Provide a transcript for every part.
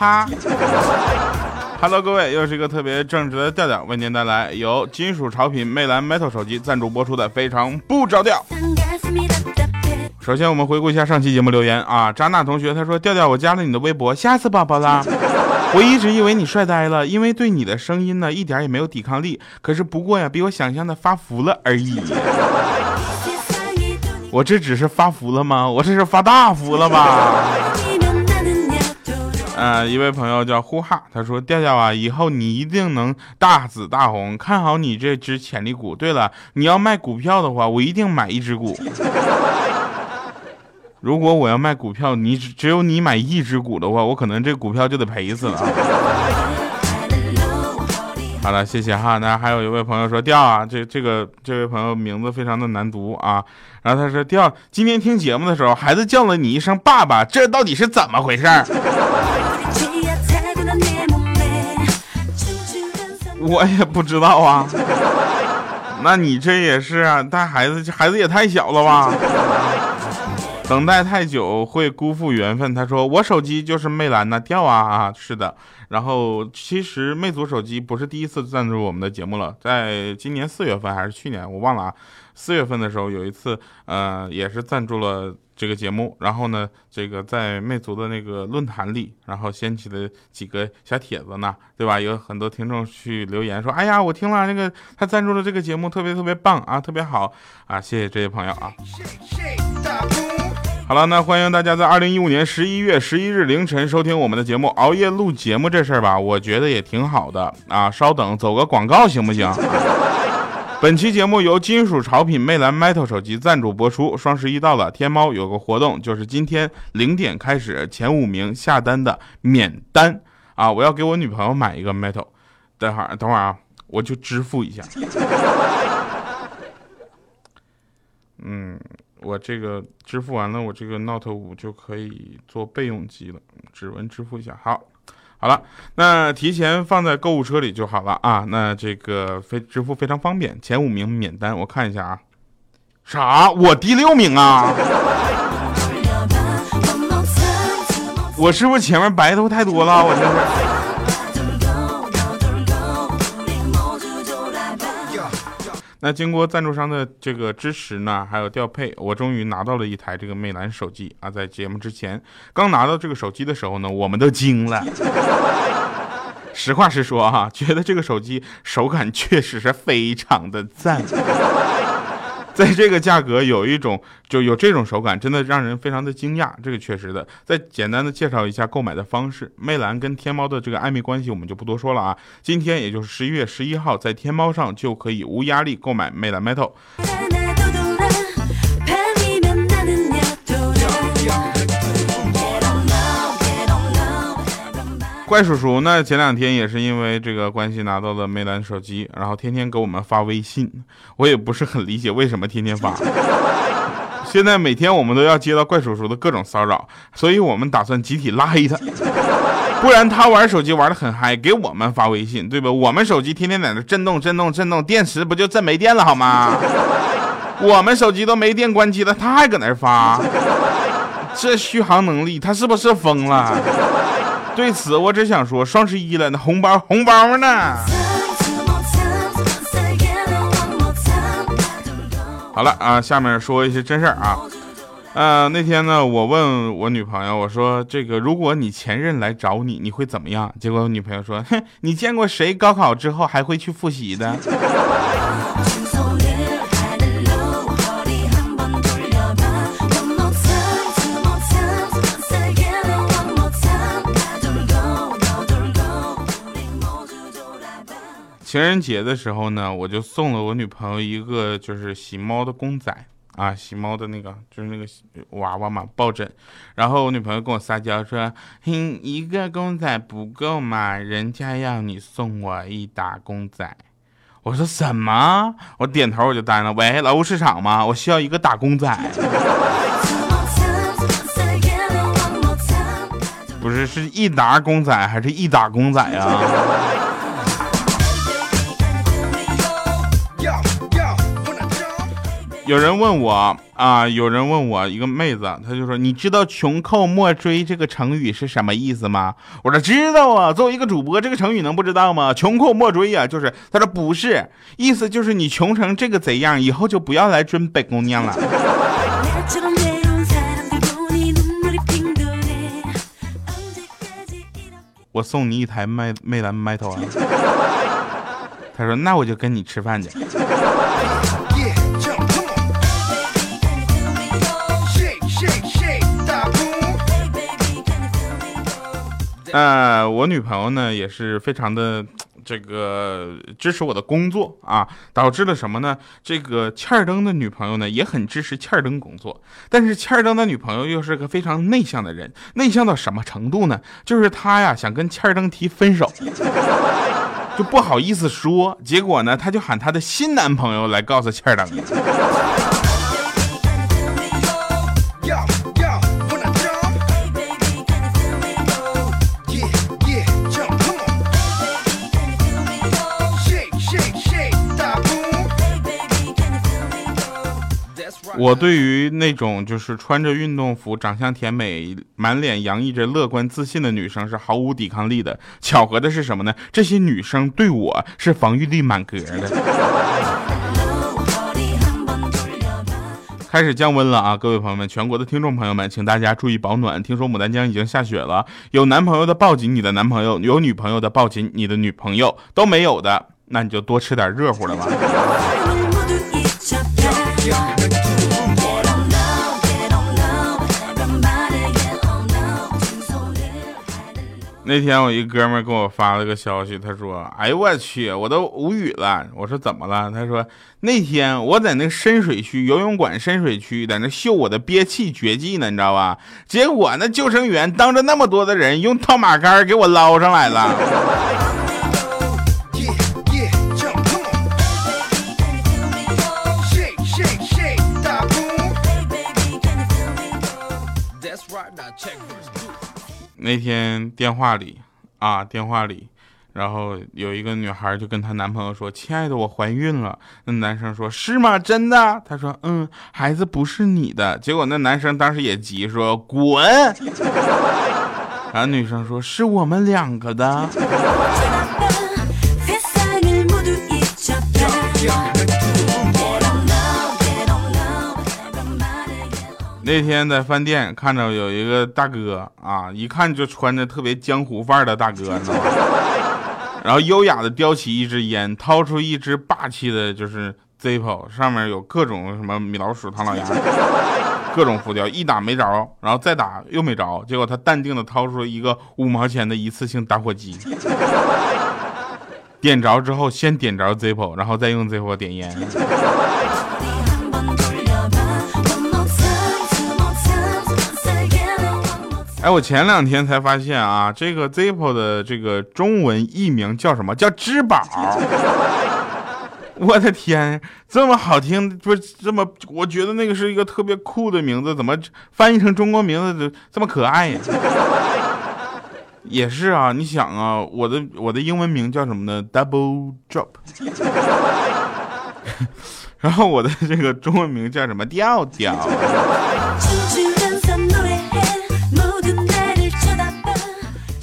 啊哈！Hello，各位，又是一个特别正直的调调，为您带来由金属潮品魅蓝 Metal 手机赞助播出的《非常不着调》。首先，我们回顾一下上期节目留言啊，扎娜同学他说：“调调，我加了你的微博，吓死宝宝啦！我一直以为你帅呆了，因为对你的声音呢一点也没有抵抗力，可是不过呀，比我想象的发福了而已。我这只是发福了吗？我这是发大福了吧？”呃，一位朋友叫呼哈，他说：“调调啊，以后你一定能大紫大红，看好你这只潜力股。对了，你要卖股票的话，我一定买一只股。如果我要卖股票，你只只有你买一只股的话，我可能这股票就得赔死了。”好了，谢谢哈。那还有一位朋友说：“调啊，这这个这位朋友名字非常的难读啊。”然后他说：“调，今天听节目的时候，孩子叫了你一声爸爸，这到底是怎么回事？”我也不知道啊，那你这也是啊，带孩子，这孩子也太小了吧？等待太久会辜负缘分。他说我手机就是魅蓝的掉啊啊，是的。然后其实魅族手机不是第一次赞助我们的节目了，在今年四月份还是去年我忘了啊，四月份的时候有一次，呃，也是赞助了。这个节目，然后呢，这个在魅族的那个论坛里，然后掀起了几个小帖子呢，对吧？有很多听众去留言说：“哎呀，我听了那个他赞助的这个节目，特别特别棒啊，特别好啊！”谢谢这些朋友啊。好了，那欢迎大家在二零一五年十一月十一日凌晨收听我们的节目。熬夜录节目这事儿吧，我觉得也挺好的啊。稍等，走个广告行不行？本期节目由金属潮品魅蓝 Metal 手机赞助播出。双十一到了，天猫有个活动，就是今天零点开始，前五名下单的免单啊！我要给我女朋友买一个 Metal，等会儿等会儿啊，我就支付一下。嗯，我这个支付完了，我这个 Note 五就可以做备用机了，指纹支付一下，好。好了，那提前放在购物车里就好了啊。那这个非支付非常方便，前五名免单。我看一下啊，啥？我第六名啊？我是不是前面白头太多了？我这是。那经过赞助商的这个支持呢，还有调配，我终于拿到了一台这个魅蓝手机啊！在节目之前刚拿到这个手机的时候呢，我们都惊了。实话实说哈，觉得这个手机手感确实是非常的赞。在这个价格有一种就有这种手感，真的让人非常的惊讶。这个确实的。再简单的介绍一下购买的方式，魅蓝跟天猫的这个暧昧关系我们就不多说了啊。今天也就是十一月十一号，在天猫上就可以无压力购买魅蓝 Metal。怪叔叔，那前两天也是因为这个关系拿到了魅蓝手机，然后天天给我们发微信，我也不是很理解为什么天天发。现在每天我们都要接到怪叔叔的各种骚扰，所以我们打算集体拉黑他，不然他玩手机玩的很嗨，给我们发微信，对吧？我们手机天天在那震动震动震动，电池不就震没电了好吗？我们手机都没电关机了，他还搁那发，这续航能力，他是不是疯了？对此，我只想说，双十一了，那红包红包呢？好了啊，下面说一些真事儿啊。呃，那天呢，我问我女朋友，我说这个，如果你前任来找你，你会怎么样？结果我女朋友说，哼，你见过谁高考之后还会去复习的？情人节的时候呢，我就送了我女朋友一个就是洗猫的公仔啊，洗猫的那个就是那个娃娃嘛，抱枕。然后我女朋友跟我撒娇说：“哼，一个公仔不够嘛，人家要你送我一打公仔。”我说什么？我点头我就答应了。喂，劳务市场吗？我需要一个打公仔。不是，是一打公仔还是一打公仔啊？有人问我啊，有人问我一个妹子，她就说：“你知道‘穷寇莫追’这个成语是什么意思吗？”我说：“知道啊，作为一个主播，这个成语能不知道吗？‘穷寇莫追’呀，就是她说不是，意思就是你穷成这个贼样，以后就不要来追本姑娘了。”我送你一台麦魅蓝麦头啊！他说：“那我就跟你吃饭去。”呃，我女朋友呢也是非常的这个支持我的工作啊，导致了什么呢？这个欠儿登的女朋友呢也很支持欠儿登工作，但是欠儿登的女朋友又是个非常内向的人，内向到什么程度呢？就是她呀想跟欠儿登提分手，就不好意思说，结果呢，她就喊她的新男朋友来告诉欠儿登。我对于那种就是穿着运动服、长相甜美、满脸洋溢着乐观自信的女生是毫无抵抗力的。巧合的是什么呢？这些女生对我是防御力满格的。开始降温了啊，各位朋友们，全国的听众朋友们，请大家注意保暖。听说牡丹江已经下雪了，有男朋友的抱紧你的男朋友，有女朋友的抱紧你的女朋友，都没有的，那你就多吃点热乎的吧。那天我一哥们给我发了个消息，他说：“哎呦我去，我都无语了。”我说：“怎么了？”他说：“那天我在那深水区游泳馆深水区，在那秀我的憋气绝技呢，你知道吧？结果那救生员当着那么多的人，用套马杆给我捞上来了。”那天电话里啊，电话里，然后有一个女孩就跟她男朋友说：“亲爱的，我怀孕了。”那男生说：“是吗？真的？”她说：“嗯，孩子不是你的。”结果那男生当时也急说：“滚！”然后女生说：“是我们两个的。” 那天在饭店看着有一个大哥啊，一看就穿着特别江湖范儿的大哥，然后优雅的叼起一支烟，掏出一支霸气的，就是 Zippo，上面有各种什么米老鼠、唐老鸭，各种浮雕，一打没着，然后再打又没着，结果他淡定的掏出一个五毛钱的一次性打火机，点着之后先点着 Zippo，然后再用 Zippo 点烟。哎，我前两天才发现啊，这个 Zippo 的这个中文译名叫什么？叫芝宝。我的天，这么好听，不是这么？我觉得那个是一个特别酷的名字，怎么翻译成中国名字这么可爱呀？也是啊，你想啊，我的我的英文名叫什么呢？Double Drop。然后我的这个中文名叫什么？调调。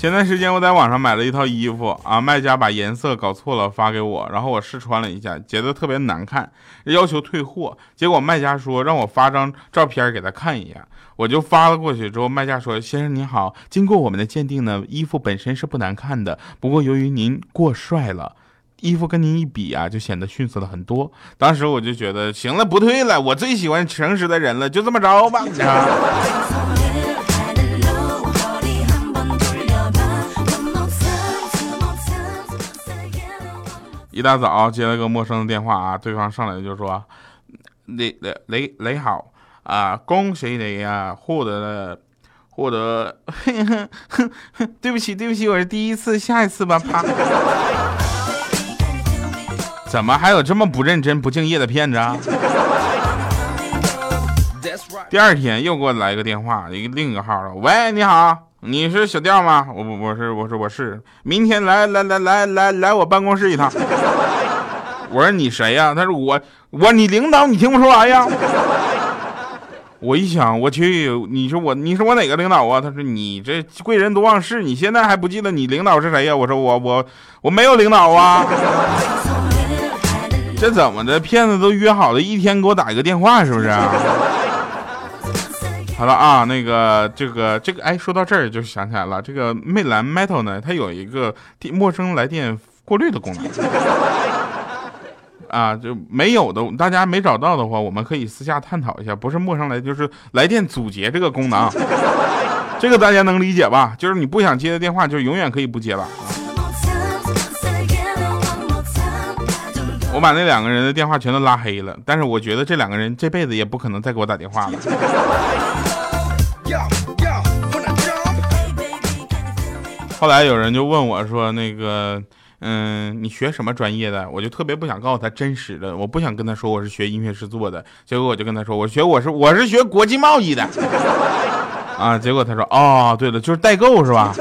前段时间我在网上买了一套衣服啊，卖家把颜色搞错了发给我，然后我试穿了一下，觉得特别难看，要求退货。结果卖家说让我发张照片给他看一眼，我就发了过去。之后卖家说：“先生您好，经过我们的鉴定呢，衣服本身是不难看的，不过由于您过帅了，衣服跟您一比啊，就显得逊色了很多。”当时我就觉得行了，不退了，我最喜欢诚实的人了，就这么着吧。一大早接了个陌生的电话啊，对方上来就说：“雷雷雷雷好啊，恭喜你啊，获得了获得。对不起对不起，我是第一次，下一次吧。”啪。怎么还有这么不认真不敬业的骗子啊？第二天又给我来个电话，一个另一个号了，喂，你好。你是小调吗？我不，我是，我是，我是。明天来来来来来来我办公室一趟。我说你谁呀？他说我我你领导你听不出来呀？我一想，我去，你说我你说我哪个领导啊？他说你这贵人多忘事，你现在还不记得你领导是谁呀？我说我我我没有领导啊。这怎么的？骗子都约好了一天给我打一个电话，是不是？好了啊，那个这个这个，哎，说到这儿就想起来了，这个魅蓝 Metal 呢，它有一个陌生来电过滤的功能。啊，就没有的，大家没找到的话，我们可以私下探讨一下。不是陌生来，就是来电阻截这个功能，这个大家能理解吧？就是你不想接的电话，就永远可以不接了。啊我把那两个人的电话全都拉黑了，但是我觉得这两个人这辈子也不可能再给我打电话了。后来有人就问我说：“那个。”嗯，你学什么专业的？我就特别不想告诉他真实的，我不想跟他说我是学音乐制作的。结果我就跟他说，我学我是我是学国际贸易的。啊，结果他说，哦，对了，就是代购是吧？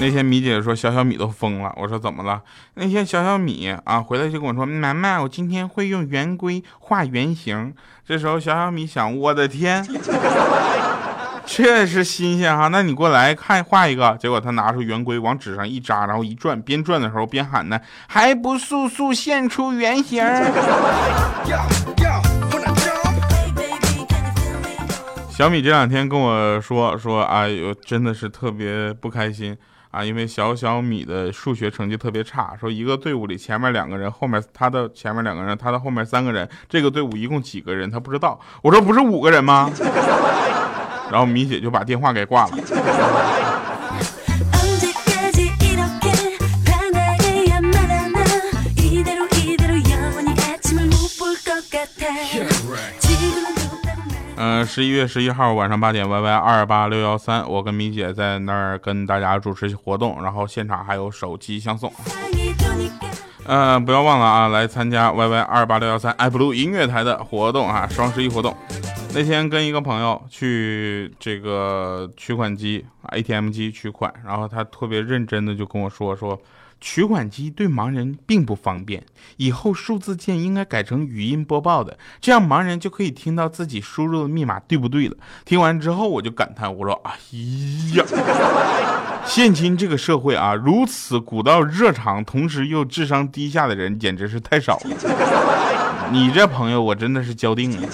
那天米姐说小小米都疯了，我说怎么了？那天小小米啊回来就跟我说，妈妈，我今天会用圆规画圆形。这时候小小米想，我的天，确实新鲜哈，那你过来看画一个。结果他拿出圆规往纸上一扎，然后一转，边转的时候边喊呢，还不速速现出原形？小米这两天跟我说说，哎呦，真的是特别不开心。啊，因为小小米的数学成绩特别差，说一个队伍里前面两个人，后面他的前面两个人，他的后面三个人，这个队伍一共几个人他不知道。我说不是五个人吗？然后米姐就把电话给挂了。嗯，十一月十一号晚上八点，Y Y 二八六幺三，我跟米姐在那儿跟大家主持活动，然后现场还有手机相送。嗯，不要忘了啊，来参加 Y Y 二八六幺三 i blue 音乐台的活动啊，双十一活动。那天跟一个朋友去这个取款机 A T M 机取款，然后他特别认真的就跟我说说。取款机对盲人并不方便，以后数字键应该改成语音播报的，这样盲人就可以听到自己输入的密码对不对了。听完之后，我就感叹，我说：“哎呀，现今这个社会啊，如此古道热肠，同时又智商低下的人，简直是太少了。你这朋友，我真的是交定了。”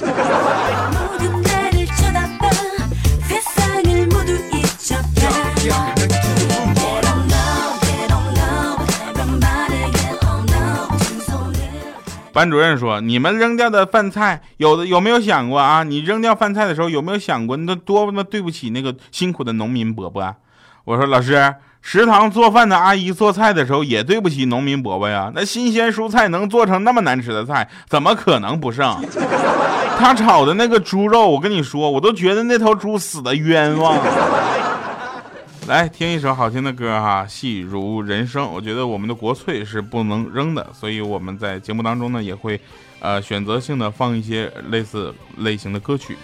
班主任说：“你们扔掉的饭菜，有的有没有想过啊？你扔掉饭菜的时候，有没有想过那多么对不起那个辛苦的农民伯伯？”我说：“老师，食堂做饭的阿姨做菜的时候也对不起农民伯伯呀。那新鲜蔬菜能做成那么难吃的菜，怎么可能不剩？他炒的那个猪肉，我跟你说，我都觉得那头猪死的冤枉。”来听一首好听的歌哈，戏如人生。我觉得我们的国粹是不能扔的，所以我们在节目当中呢也会，呃，选择性的放一些类似类型的歌曲。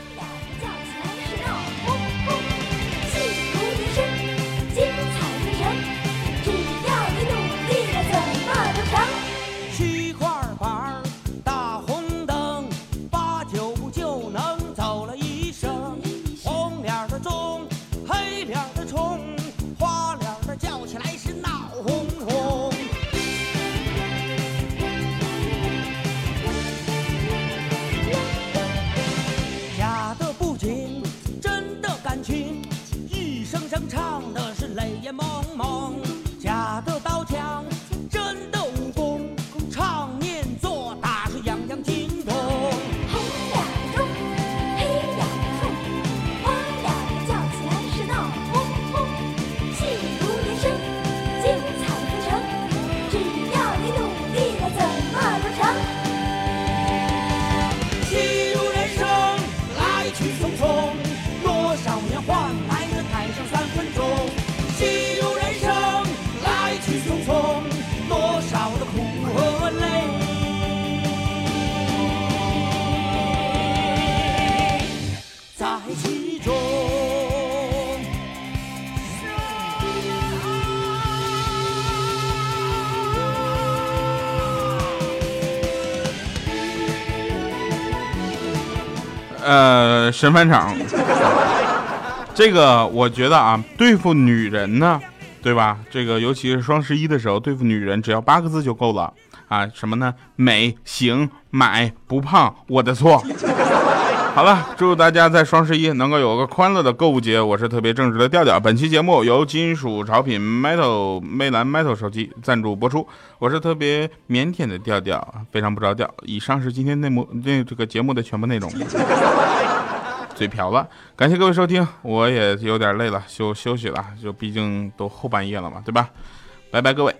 呃，神返场。这个我觉得啊，对付女人呢，对吧？这个尤其是双十一的时候，对付女人只要八个字就够了啊！什么呢？美、行、买、不胖，我的错。好了，祝大家在双十一能够有个欢乐的购物节。我是特别正直的调调。本期节目由金属潮品 Metal 魅蓝 Metal 手机赞助播出。我是特别腼腆的调调，非常不着调。以上是今天内幕那这个节目的全部内容。嘴瓢了，感谢各位收听，我也有点累了，休休息了，就毕竟都后半夜了嘛，对吧？拜拜，各位。